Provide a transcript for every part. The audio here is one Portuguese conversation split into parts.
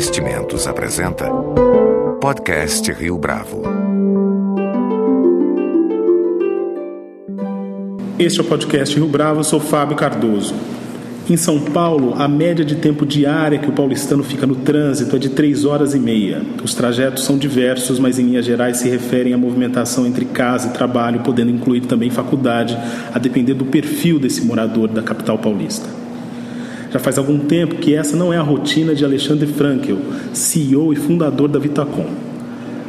Investimentos apresenta Podcast Rio Bravo. Este é o podcast Rio Bravo, eu sou Fábio Cardoso. Em São Paulo, a média de tempo diária que o paulistano fica no trânsito é de 3 horas e meia. Os trajetos são diversos, mas em linhas gerais se referem à movimentação entre casa e trabalho, podendo incluir também faculdade, a depender do perfil desse morador da capital paulista. Já faz algum tempo que essa não é a rotina de Alexandre Frankel, CEO e fundador da Vitacom.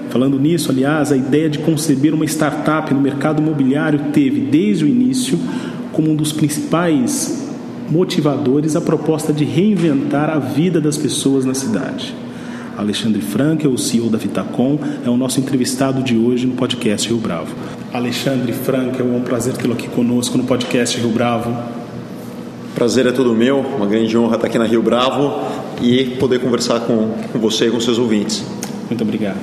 Falando nisso, aliás, a ideia de conceber uma startup no mercado imobiliário teve, desde o início, como um dos principais motivadores a proposta de reinventar a vida das pessoas na cidade. Alexandre Frankel, o CEO da Vitacom, é o nosso entrevistado de hoje no podcast Rio Bravo. Alexandre Frankel, é um prazer tê-lo aqui conosco no podcast Rio Bravo. Prazer é todo meu, uma grande honra estar aqui na Rio Bravo e poder conversar com, você e com seus ouvintes. Muito obrigado.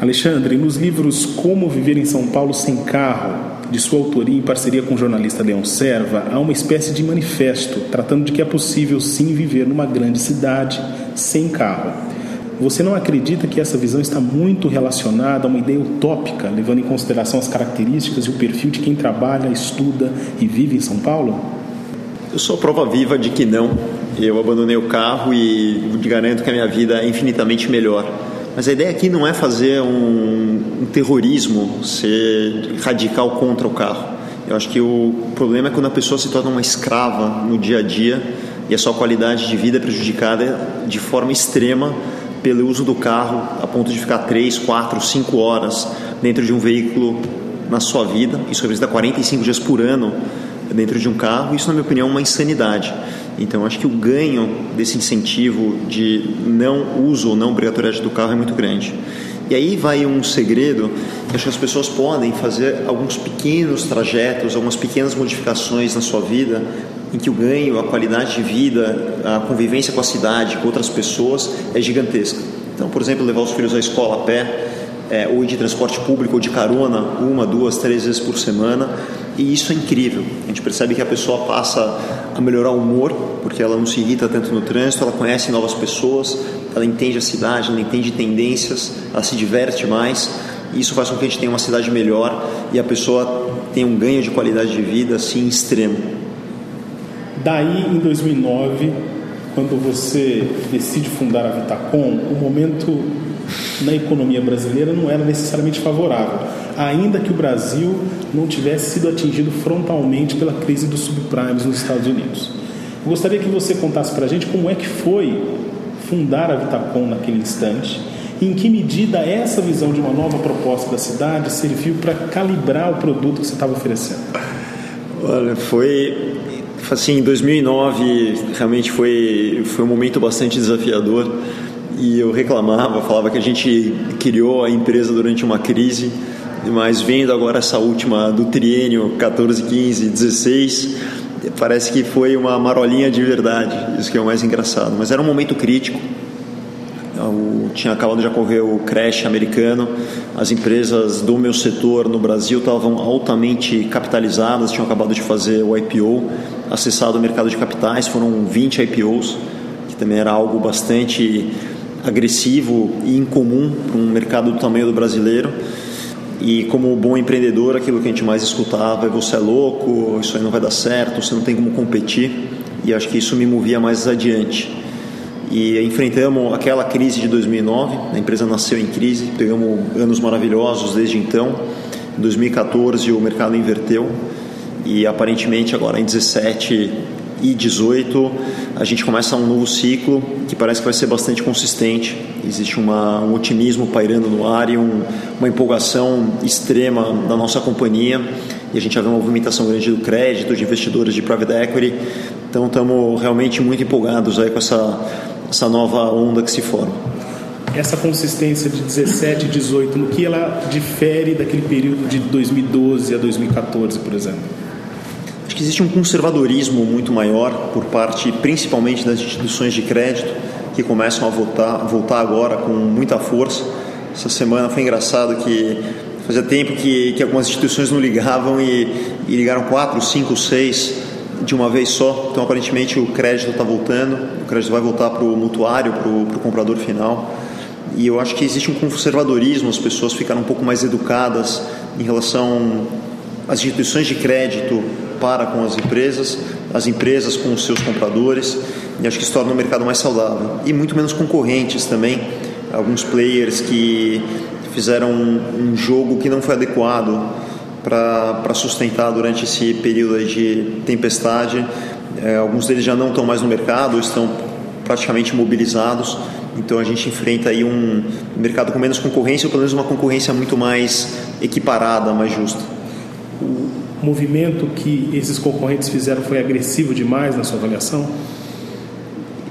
Alexandre, nos livros Como Viver em São Paulo Sem Carro, de sua autoria em parceria com o jornalista Leão Serva, há uma espécie de manifesto tratando de que é possível sim viver numa grande cidade sem carro. Você não acredita que essa visão está muito relacionada a uma ideia utópica, levando em consideração as características e o perfil de quem trabalha, estuda e vive em São Paulo? Eu sou prova viva de que não. Eu abandonei o carro e garanto que a minha vida é infinitamente melhor. Mas a ideia aqui não é fazer um, um terrorismo, ser radical contra o carro. Eu acho que o problema é quando a pessoa se torna uma escrava no dia a dia e a sua qualidade de vida é prejudicada de forma extrema pelo uso do carro, a ponto de ficar 3, 4, 5 horas dentro de um veículo na sua vida. Isso representa 45 dias por ano dentro de um carro. Isso, na minha opinião, é uma insanidade. Então, acho que o ganho desse incentivo de não uso ou não obrigatoriedade do carro é muito grande. E aí vai um segredo acho que as pessoas podem fazer alguns pequenos trajetos, algumas pequenas modificações na sua vida em que o ganho, a qualidade de vida, a convivência com a cidade, com outras pessoas é gigantesca. Então, por exemplo, levar os filhos à escola a pé, é, ou de transporte público ou de carona, uma, duas, três vezes por semana, e isso é incrível. A gente percebe que a pessoa passa a melhorar o humor, porque ela não se irrita tanto no trânsito, ela conhece novas pessoas, ela entende a cidade, ela entende tendências, ela se diverte mais. E isso faz com que a gente tenha uma cidade melhor e a pessoa tenha um ganho de qualidade de vida assim extremo. Daí, em 2009, quando você decide fundar a Vitacom, o momento na economia brasileira não era necessariamente favorável, ainda que o Brasil não tivesse sido atingido frontalmente pela crise dos subprimes nos Estados Unidos. Eu gostaria que você contasse para a gente como é que foi fundar a Vitacom naquele instante e em que medida essa visão de uma nova proposta da cidade serviu para calibrar o produto que você estava oferecendo. Olha, foi assim, em 2009 realmente foi, foi um momento bastante desafiador e eu reclamava, falava que a gente criou a empresa durante uma crise, mas vendo agora essa última do triênio 14, 15, 16, parece que foi uma marolinha de verdade, isso que é o mais engraçado. Mas era um momento crítico, eu tinha acabado de ocorrer o crash americano, as empresas do meu setor no Brasil estavam altamente capitalizadas, tinham acabado de fazer o IPO, acessado o mercado de capitais, foram 20 IPOs, que também era algo bastante agressivo e incomum para um mercado do tamanho do brasileiro. E como bom empreendedor, aquilo que a gente mais escutava é você é louco, isso aí não vai dar certo, você não tem como competir. E acho que isso me movia mais adiante. E enfrentamos aquela crise de 2009, a empresa nasceu em crise, pegamos anos maravilhosos desde então. Em 2014 o mercado inverteu e aparentemente agora em 17 e 18 a gente começa um novo ciclo que parece que vai ser bastante consistente. Existe uma, um otimismo pairando no ar e um, uma empolgação extrema da nossa companhia. E a gente já vê uma movimentação grande do crédito, de investidores de private equity. Então estamos realmente muito empolgados aí com essa, essa nova onda que se forma. Essa consistência de 17 e 18, no que ela difere daquele período de 2012 a 2014, por exemplo? Acho que existe um conservadorismo muito maior por parte, principalmente das instituições de crédito, que começam a voltar, voltar agora com muita força. Essa semana foi engraçado que fazia tempo que, que algumas instituições não ligavam e, e ligaram quatro, cinco, seis de uma vez só. Então, aparentemente, o crédito está voltando, o crédito vai voltar para o mutuário, para o comprador final. E eu acho que existe um conservadorismo, as pessoas ficaram um pouco mais educadas em relação às instituições de crédito para com as empresas, as empresas com os seus compradores, e acho que isso torna o mercado mais saudável. E muito menos concorrentes também, alguns players que fizeram um, um jogo que não foi adequado para sustentar durante esse período de tempestade. É, alguns deles já não estão mais no mercado, estão praticamente mobilizados. Então a gente enfrenta aí um mercado com menos concorrência, ou pelo menos uma concorrência muito mais equiparada, mais justa. O movimento que esses concorrentes fizeram foi agressivo demais na sua avaliação?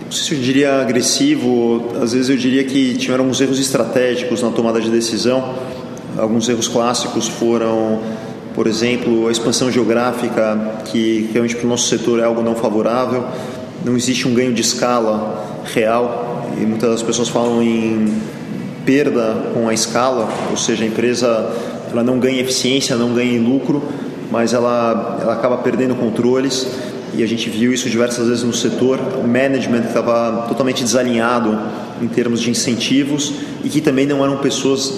Se eu diria agressivo, às vezes eu diria que tiveram alguns erros estratégicos na tomada de decisão. Alguns erros clássicos foram, por exemplo, a expansão geográfica, que realmente para o nosso setor é algo não favorável. Não existe um ganho de escala real e muitas pessoas falam em perda com a escala, ou seja, a empresa ela não ganha eficiência, não ganha lucro, mas ela, ela acaba perdendo controles e a gente viu isso diversas vezes no setor. O management estava totalmente desalinhado em termos de incentivos e que também não eram pessoas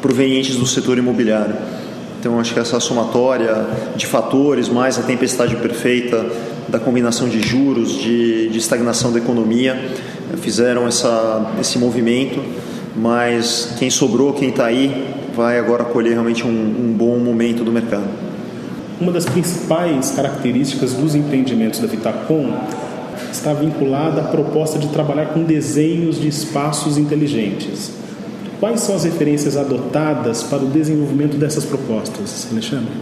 provenientes do setor imobiliário. Então, acho que essa somatória de fatores, mais a tempestade perfeita da combinação de juros, de, de estagnação da economia, fizeram essa, esse movimento. Mas quem sobrou, quem está aí, vai agora colher realmente um, um bom momento do mercado. Uma das principais características dos empreendimentos da Vitacom está vinculada à proposta de trabalhar com desenhos de espaços inteligentes. Quais são as referências adotadas para o desenvolvimento dessas propostas, Alexandre?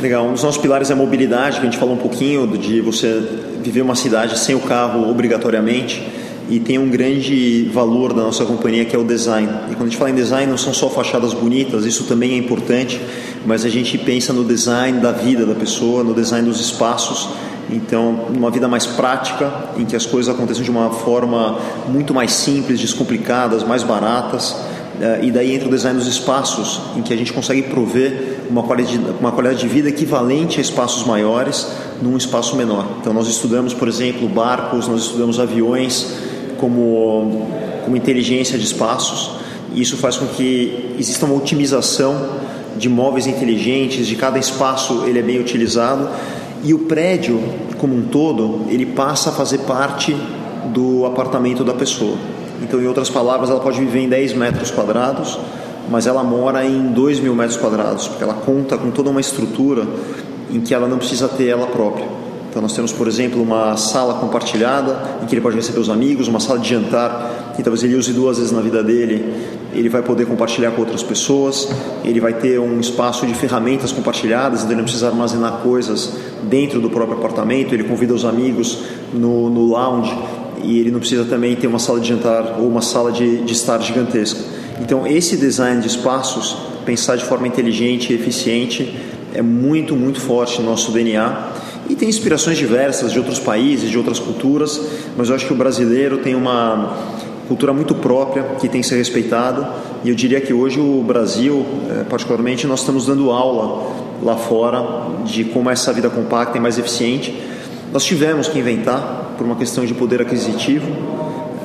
Legal, um dos nossos pilares é a mobilidade, que a gente falou um pouquinho de você viver uma cidade sem o carro obrigatoriamente e tem um grande valor da nossa companhia que é o design. E quando a gente fala em design, não são só fachadas bonitas, isso também é importante, mas a gente pensa no design da vida da pessoa, no design dos espaços. Então, uma vida mais prática, em que as coisas aconteçam de uma forma muito mais simples, descomplicadas, mais baratas. Eh, e daí entra o design dos espaços, em que a gente consegue prover uma qualidade, uma qualidade de vida equivalente a espaços maiores num espaço menor. Então, nós estudamos, por exemplo, barcos, nós estudamos aviões como, como inteligência de espaços. Isso faz com que exista uma otimização de móveis inteligentes, de cada espaço ele é bem utilizado e o prédio como um todo ele passa a fazer parte do apartamento da pessoa. Então, em outras palavras, ela pode viver em 10 metros quadrados, mas ela mora em 2 mil metros quadrados, porque ela conta com toda uma estrutura em que ela não precisa ter ela própria. Então nós temos, por exemplo, uma sala compartilhada em que ele pode receber os amigos, uma sala de jantar que talvez ele use duas vezes na vida dele. Ele vai poder compartilhar com outras pessoas. Ele vai ter um espaço de ferramentas compartilhadas, então ele não precisa armazenar coisas dentro do próprio apartamento. Ele convida os amigos no, no lounge e ele não precisa também ter uma sala de jantar ou uma sala de, de estar gigantesca. Então esse design de espaços, pensar de forma inteligente e eficiente, é muito, muito forte no nosso DNA e tem inspirações diversas de outros países, de outras culturas, mas eu acho que o brasileiro tem uma cultura muito própria que tem que ser respeitada. E eu diria que hoje o Brasil, eh, particularmente, nós estamos dando aula lá fora de como essa vida compacta é mais eficiente. Nós tivemos que inventar por uma questão de poder aquisitivo,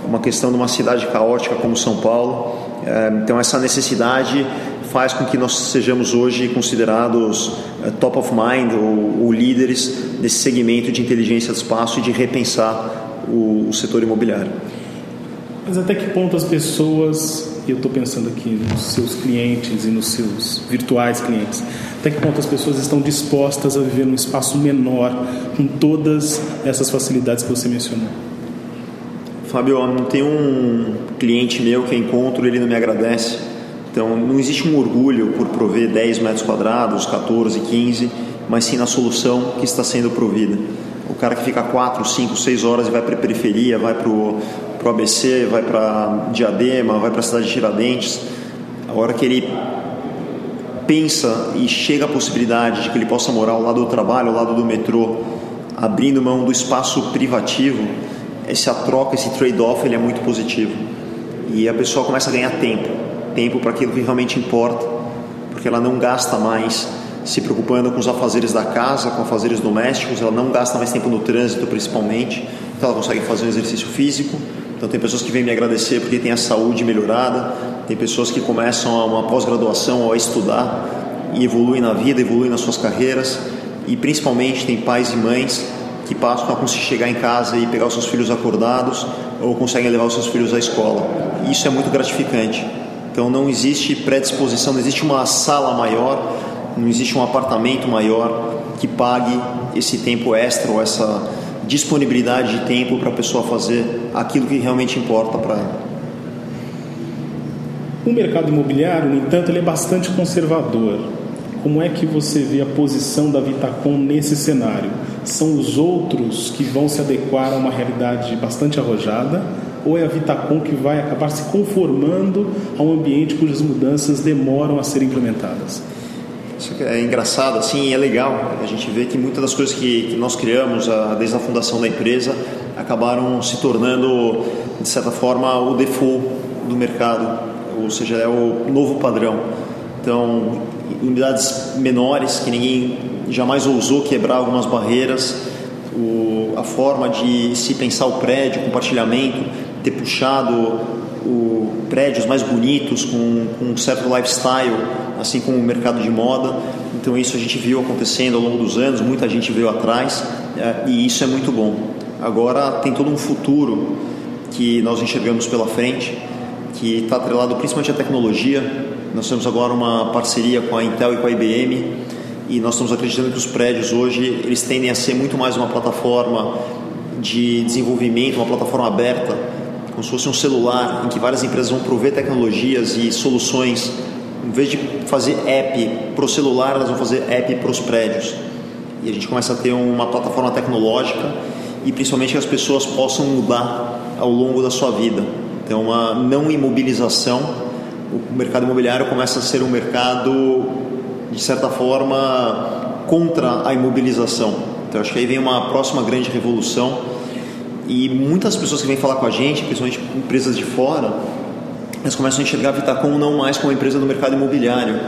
uma questão de uma cidade caótica como São Paulo. Eh, então essa necessidade faz com que nós sejamos hoje considerados uh, top of mind ou, ou, líderes desse segmento de inteligência do espaço e de repensar o, o setor imobiliário. Mas até que ponto as pessoas, e eu estou pensando aqui nos seus clientes e nos seus virtuais clientes, até que ponto as pessoas estão dispostas a viver num espaço menor com todas essas facilidades que você mencionou? Fábio, tem um cliente meu que eu encontro, ele não me agradece então, não existe um orgulho por prover 10 metros quadrados, 14, 15, mas sim na solução que está sendo provida. O cara que fica 4, 5, 6 horas e vai para a periferia, vai para o ABC, vai para Diadema, vai para a cidade de Tiradentes, a hora que ele pensa e chega a possibilidade de que ele possa morar ao lado do trabalho, ao lado do metrô, abrindo mão do espaço privativo, essa troca, esse trade-off, ele é muito positivo. E a pessoa começa a ganhar tempo tempo para aquilo que realmente importa, porque ela não gasta mais se preocupando com os afazeres da casa, com afazeres domésticos, ela não gasta mais tempo no trânsito principalmente, então ela consegue fazer um exercício físico. Então tem pessoas que vêm me agradecer porque tem a saúde melhorada, tem pessoas que começam uma pós-graduação a estudar e evoluem na vida, evoluem nas suas carreiras e principalmente tem pais e mães que passam a conseguir chegar em casa e pegar os seus filhos acordados ou conseguem levar os seus filhos à escola. Isso é muito gratificante. Então não existe predisposição, não existe uma sala maior, não existe um apartamento maior que pague esse tempo extra ou essa disponibilidade de tempo para a pessoa fazer aquilo que realmente importa para ela. O mercado imobiliário, no entanto, ele é bastante conservador. Como é que você vê a posição da Vitacom nesse cenário? São os outros que vão se adequar a uma realidade bastante arrojada? Ou é a Vitacom que vai acabar se conformando a um ambiente cujas mudanças demoram a ser implementadas? Isso é engraçado, assim, é legal. A gente vê que muitas das coisas que, que nós criamos a, desde a fundação da empresa acabaram se tornando, de certa forma, o default do mercado, ou seja, é o novo padrão. Então, unidades menores que ninguém jamais ousou quebrar algumas barreiras, o, a forma de se pensar o prédio, compartilhamento, ter puxado o, prédios mais bonitos com, com um certo lifestyle assim como o mercado de moda. Então isso a gente viu acontecendo ao longo dos anos, muita gente veio atrás é, e isso é muito bom. Agora tem todo um futuro que nós enxergamos pela frente, que está atrelado principalmente à tecnologia. Nós temos agora uma parceria com a Intel e com a IBM e nós estamos acreditando que os prédios hoje eles tendem a ser muito mais uma plataforma de desenvolvimento, uma plataforma aberta, como se fosse um celular em que várias empresas vão prover tecnologias e soluções em vez de fazer app para o celular, elas vão fazer app para os prédios. E a gente começa a ter uma plataforma tecnológica e principalmente que as pessoas possam mudar ao longo da sua vida. Então, uma não imobilização. O mercado imobiliário começa a ser um mercado, de certa forma, contra a imobilização. Então, acho que aí vem uma próxima grande revolução. E muitas pessoas que vêm falar com a gente, principalmente empresas de fora, eles começam a enxergar a Vitacom não mais como uma empresa do mercado imobiliário.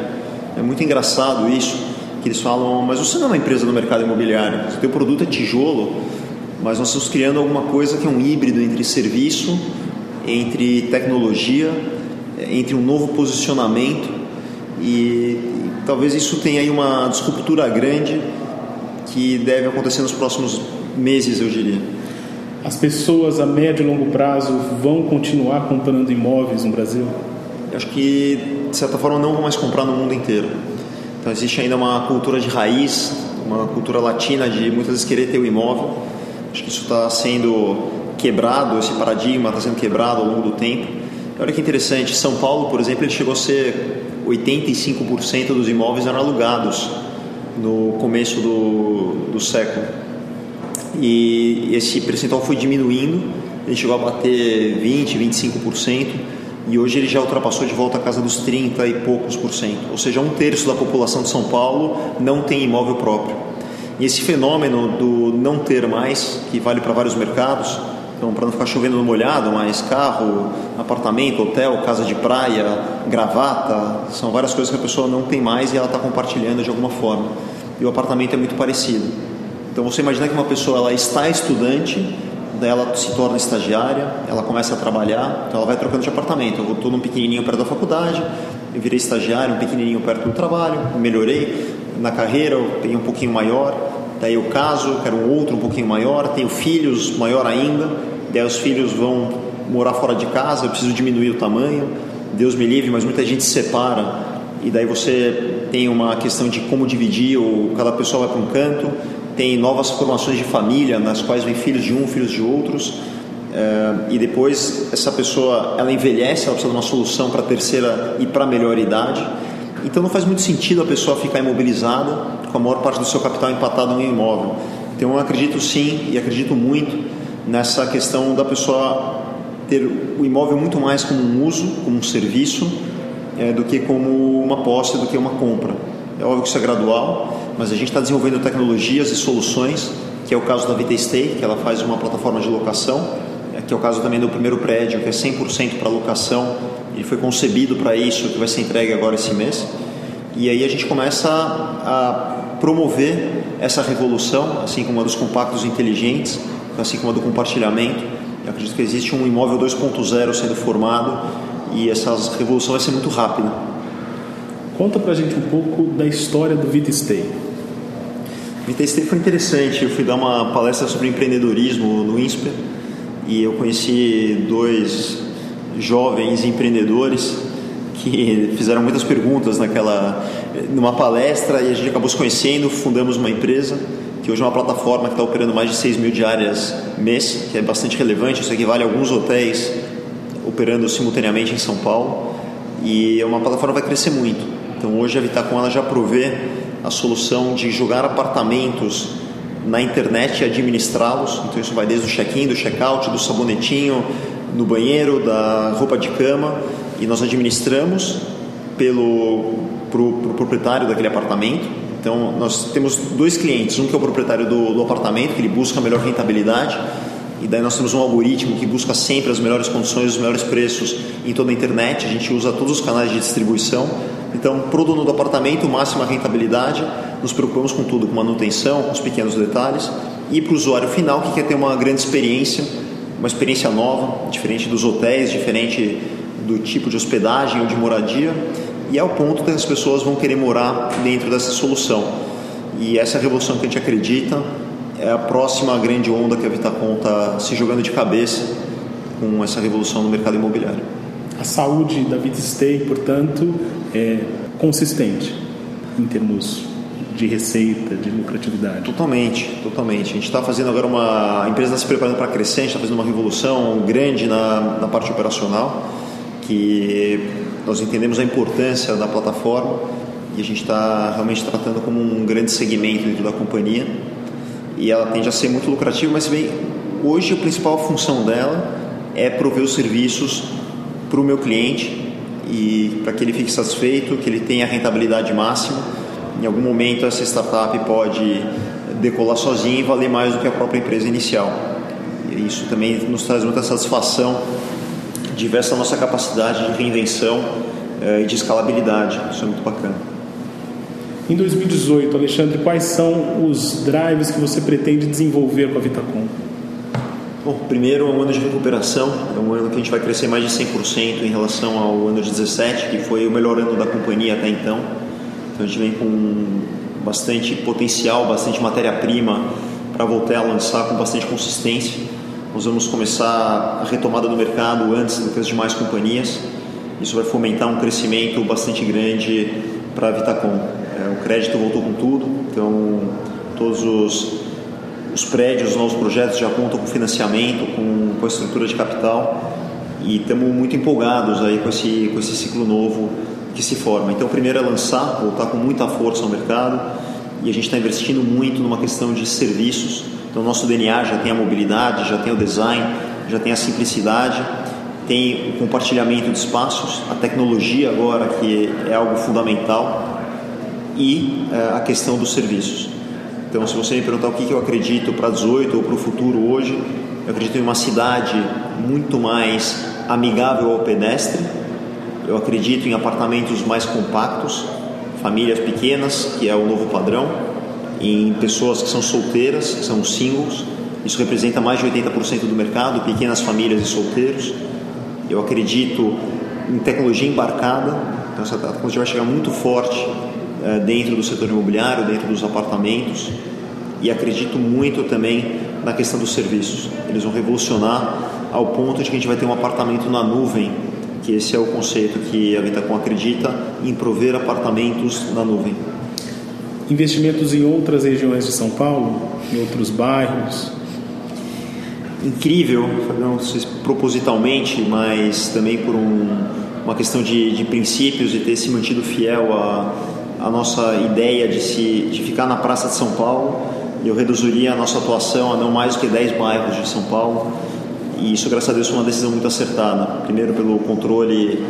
É muito engraçado isso, que eles falam, mas você não é uma empresa do mercado imobiliário, o teu produto é tijolo, mas nós estamos criando alguma coisa que é um híbrido entre serviço, entre tecnologia, entre um novo posicionamento e, talvez isso tenha aí uma disruptura grande que deve acontecer nos próximos meses, eu diria. As pessoas a médio e longo prazo vão continuar comprando imóveis no Brasil? Eu acho que, de certa forma, não vão mais comprar no mundo inteiro. Então, existe ainda uma cultura de raiz, uma cultura latina de muitas vezes querer ter o imóvel. Acho que isso está sendo quebrado, esse paradigma está sendo quebrado ao longo do tempo. Olha que interessante, São Paulo, por exemplo, ele chegou a ser 85% dos imóveis eram alugados no começo do, do século e esse percentual foi diminuindo, ele chegou a bater 20, 25% e hoje ele já ultrapassou de volta a casa dos 30 e poucos por cento. Ou seja, um terço da população de São Paulo não tem imóvel próprio. E esse fenômeno do não ter mais, que vale para vários mercados, então para não ficar chovendo no molhado, mas carro, apartamento, hotel, casa de praia, gravata, são várias coisas que a pessoa não tem mais e ela está compartilhando de alguma forma. E o apartamento é muito parecido. Então você imagina que uma pessoa ela está estudante, daí ela se torna estagiária, ela começa a trabalhar, então ela vai trocando de apartamento. Eu estou num pequenininho perto da faculdade, eu virei estagiário, um pequenininho perto do trabalho, melhorei na carreira, eu tenho um pouquinho maior, daí eu caso, quero um outro um pouquinho maior, tenho filhos maior ainda, daí os filhos vão morar fora de casa, eu preciso diminuir o tamanho, Deus me livre, mas muita gente se separa. E daí você tem uma questão de como dividir, ou cada pessoa vai para um canto, tem novas formações de família, nas quais vem filhos de um, filhos de outros, é, e depois essa pessoa ela envelhece, ela precisa de uma solução para a terceira e para a melhor idade. Então não faz muito sentido a pessoa ficar imobilizada com a maior parte do seu capital empatado em um imóvel. Então eu acredito sim e acredito muito nessa questão da pessoa ter o imóvel muito mais como um uso, como um serviço, é, do que como uma posse, do que uma compra. É óbvio que isso é gradual, mas a gente está desenvolvendo tecnologias e soluções, que é o caso da Vita Stay, que ela faz uma plataforma de locação, é, que é o caso também do primeiro prédio, que é 100% para locação, e foi concebido para isso, que vai ser entregue agora esse mês. E aí a gente começa a promover essa revolução, assim como a dos compactos inteligentes, assim como a do compartilhamento. Eu acredito que existe um imóvel 2.0 sendo formado e essa revolução vai ser muito rápida. Conta pra gente um pouco da história do VitaStay. VitaStay foi interessante. Eu fui dar uma palestra sobre empreendedorismo no INSPER e eu conheci dois jovens empreendedores que fizeram muitas perguntas naquela numa palestra e a gente acabou se conhecendo, fundamos uma empresa que hoje é uma plataforma que está operando mais de 6 mil diárias mês, que é bastante relevante, isso equivale a alguns hotéis operando simultaneamente em São Paulo e é uma plataforma que vai crescer muito. Então hoje a Vitacom ela já provê a solução de jogar apartamentos na internet e administrá-los. Então isso vai desde o check-in, do check-out, do sabonetinho no banheiro, da roupa de cama e nós administramos pelo pro, pro proprietário daquele apartamento. Então nós temos dois clientes, um que é o proprietário do, do apartamento, que ele busca a melhor rentabilidade e daí nós temos um algoritmo que busca sempre as melhores condições, os melhores preços em toda a internet. A gente usa todos os canais de distribuição. Então, para o dono do apartamento, máxima rentabilidade. Nos preocupamos com tudo, com manutenção, com os pequenos detalhes. E para o usuário final, que quer ter uma grande experiência, uma experiência nova, diferente dos hotéis, diferente do tipo de hospedagem ou de moradia. E é o ponto que as pessoas vão querer morar dentro dessa solução. E essa é a revolução que a gente acredita é a próxima grande onda que a Vitacom está se jogando de cabeça com essa revolução no mercado imobiliário. A saúde da VitaStay, portanto, é consistente em termos de receita, de lucratividade. Totalmente, totalmente. A gente está fazendo agora uma. A empresa está se preparando para crescer, a gente está fazendo uma revolução grande na, na parte operacional, que nós entendemos a importância da plataforma e a gente está realmente tratando como um grande segmento dentro da companhia e ela tende a ser muito lucrativa, mas bem, hoje a principal função dela é prover os serviços para o meu cliente e para que ele fique satisfeito, que ele tenha a rentabilidade máxima. Em algum momento essa startup pode decolar sozinha e valer mais do que a própria empresa inicial. E isso também nos traz muita satisfação de ver essa nossa capacidade de reinvenção eh, e de escalabilidade. Isso é muito bacana. Em 2018, Alexandre, quais são os drives que você pretende desenvolver com a Vitacom? Bom, primeiro é um ano de recuperação, é um ano que a gente vai crescer mais de 100% em relação ao ano de 17, que foi o melhor ano da companhia até então. Então a gente vem com bastante potencial, bastante matéria-prima para voltar a lançar com bastante consistência. Nós vamos começar a retomada do mercado antes do que as demais companhias. Isso vai fomentar um crescimento bastante grande para a Vitacom. É, o crédito voltou com tudo, então todos os, os prédios, os novos projetos já contam com financiamento, com, com a estrutura de capital e estamos muito empolgados aí com esse, com esse ciclo novo que se forma. Então, primeiro é lançar, voltar com muita força ao mercado e a gente está investindo muito numa questão de serviços. Então, nosso DNA já tem a mobilidade, já tem o design, já tem a simplicidade, tem o compartilhamento de espaços, a tecnologia agora que é algo fundamental e uh, a questão dos serviços. Então, se você me perguntar o que, que eu acredito para 18 ou para o futuro hoje, eu acredito em uma cidade muito mais amigável ao pedestre. Eu acredito em apartamentos mais compactos, famílias pequenas, que é o novo padrão, em pessoas que são solteiras, que são singles. Isso representa mais de 80% do mercado, pequenas famílias e solteiros. Eu acredito em tecnologia embarcada, então essa tecnologia vai chegar muito forte dentro do setor imobiliário, dentro dos apartamentos e acredito muito também na questão dos serviços. Eles vão revolucionar ao ponto de que a gente vai ter um apartamento na nuvem, que esse é o conceito que a Vitacom acredita em prover apartamentos na nuvem. Investimentos em outras regiões de São Paulo, em outros bairros? Incrível, não sei propositalmente, mas também por um, uma questão de, de princípios e ter se mantido fiel a a nossa ideia de, se, de ficar na Praça de São Paulo eu reduziria a nossa atuação a não mais do que 10 bairros de São Paulo. E isso, graças a Deus, foi uma decisão muito acertada. Primeiro, pelo controle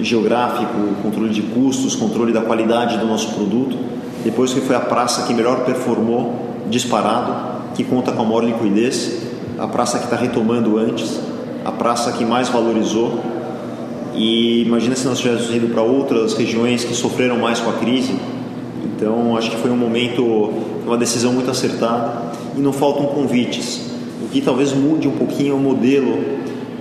geográfico, controle de custos, controle da qualidade do nosso produto. Depois, que foi a praça que melhor performou, disparado, que conta com a maior liquidez, a praça que está retomando antes, a praça que mais valorizou E imagina se nós tivéssemos ido para outras regiões que sofreram mais com a crise. Então, acho que foi um momento, uma decisão muito acertada e não faltam convites. O que talvez mude um pouquinho o modelo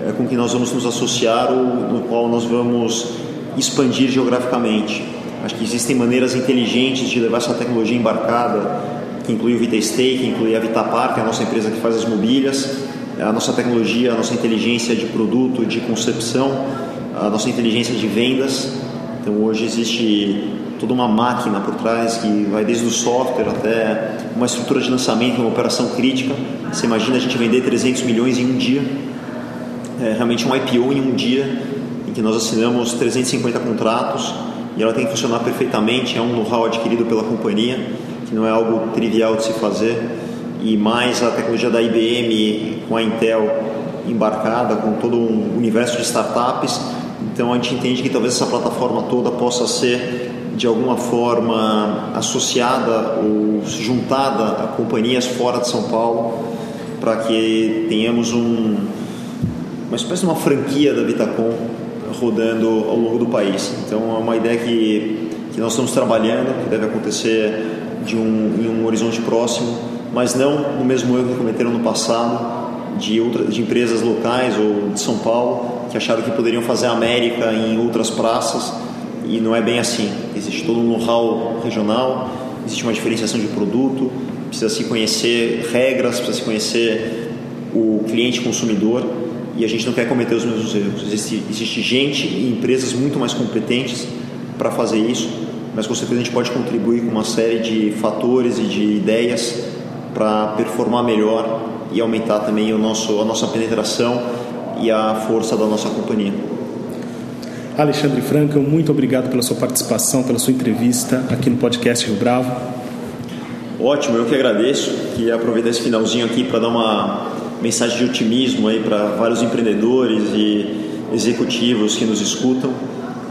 é, com que nós vamos nos associar ou no qual nós vamos expandir geograficamente. Acho que existem maneiras inteligentes de levar essa tecnologia embarcada, que inclui o VitaStay, que inclui a Vitapar, que é a nossa empresa que faz as mobílias, a nossa tecnologia, a nossa inteligência de produto, de concepção, a nossa inteligência de vendas. Então hoje existe toda uma máquina por trás que vai desde o software até uma estrutura de lançamento, uma operação crítica. Você imagina a gente vender 300 milhões em um dia, é realmente um IPO em um dia, em que nós assinamos 350 contratos e ela tem que funcionar perfeitamente. É um know-how adquirido pela companhia, que não é algo trivial de se fazer. E mais a tecnologia da IBM com a Intel embarcada, com todo um universo de startups. Então a gente entende que talvez essa plataforma toda possa ser de alguma forma associada ou juntada a companhias fora de São Paulo para que tenhamos um, uma espécie de uma franquia da Vitacom rodando ao longo do país. Então é uma ideia que, que nós estamos trabalhando, que deve acontecer de um, em um horizonte próximo, mas não no mesmo erro que cometeram no passado de, outras, de empresas locais ou de São Paulo que acharam que poderiam fazer América em outras praças e não é bem assim. Existe todo um know-how regional, existe uma diferenciação de produto, precisa se conhecer regras, precisa se conhecer o cliente consumidor e a gente não quer cometer os mesmos erros. Existe, existe gente e empresas muito mais competentes para fazer isso, mas com certeza a gente pode contribuir com uma série de fatores e de ideias para performar melhor e aumentar também o nosso, a nossa penetração e a força da nossa companhia. Alexandre Franca, muito obrigado pela sua participação, pela sua entrevista aqui no podcast Rio Bravo. Ótimo, eu que agradeço. Queria aproveitar esse finalzinho aqui para dar uma mensagem de otimismo aí para vários empreendedores e executivos que nos escutam.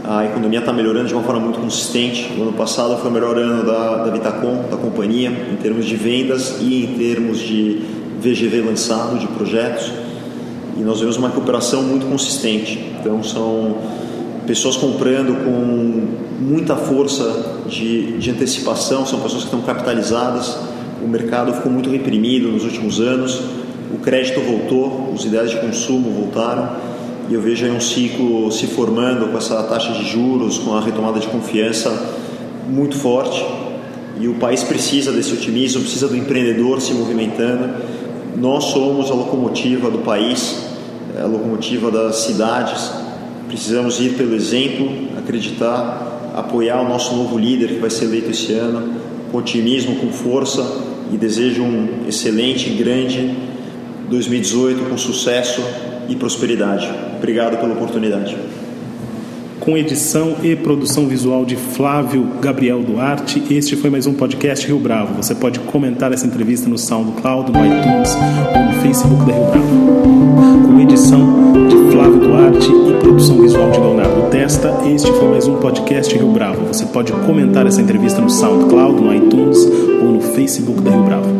A economia está melhorando de uma forma muito consistente. O ano passado foi o melhor ano da, da Vitacom, da companhia, em termos de vendas e em termos de VGV lançado, de projetos. E nós vemos uma recuperação muito consistente. Então, são pessoas comprando com muita força de, de antecipação, são pessoas que estão capitalizadas. O mercado ficou muito reprimido nos últimos anos, o crédito voltou, os ideais de consumo voltaram e eu vejo aí um ciclo se formando com essa taxa de juros, com a retomada de confiança muito forte e o país precisa desse otimismo, precisa do empreendedor se movimentando. Nós somos a locomotiva do país, a locomotiva das cidades Precisamos ir pelo exemplo, acreditar, apoiar o nosso novo líder que vai ser eleito esse ano, com otimismo, com força e desejo um excelente, grande 2018 com sucesso e prosperidade. Obrigado pela oportunidade. Com edição e produção visual de Flávio Gabriel Duarte, este foi mais um podcast Rio Bravo. Você pode comentar essa entrevista no SoundCloud, no iTunes ou no Facebook da Rio Bravo. Com edição de Flávio Duarte e produção visual de Leonardo Testa, este foi mais um podcast Rio Bravo. Você pode comentar essa entrevista no SoundCloud, no iTunes ou no Facebook da Rio Bravo.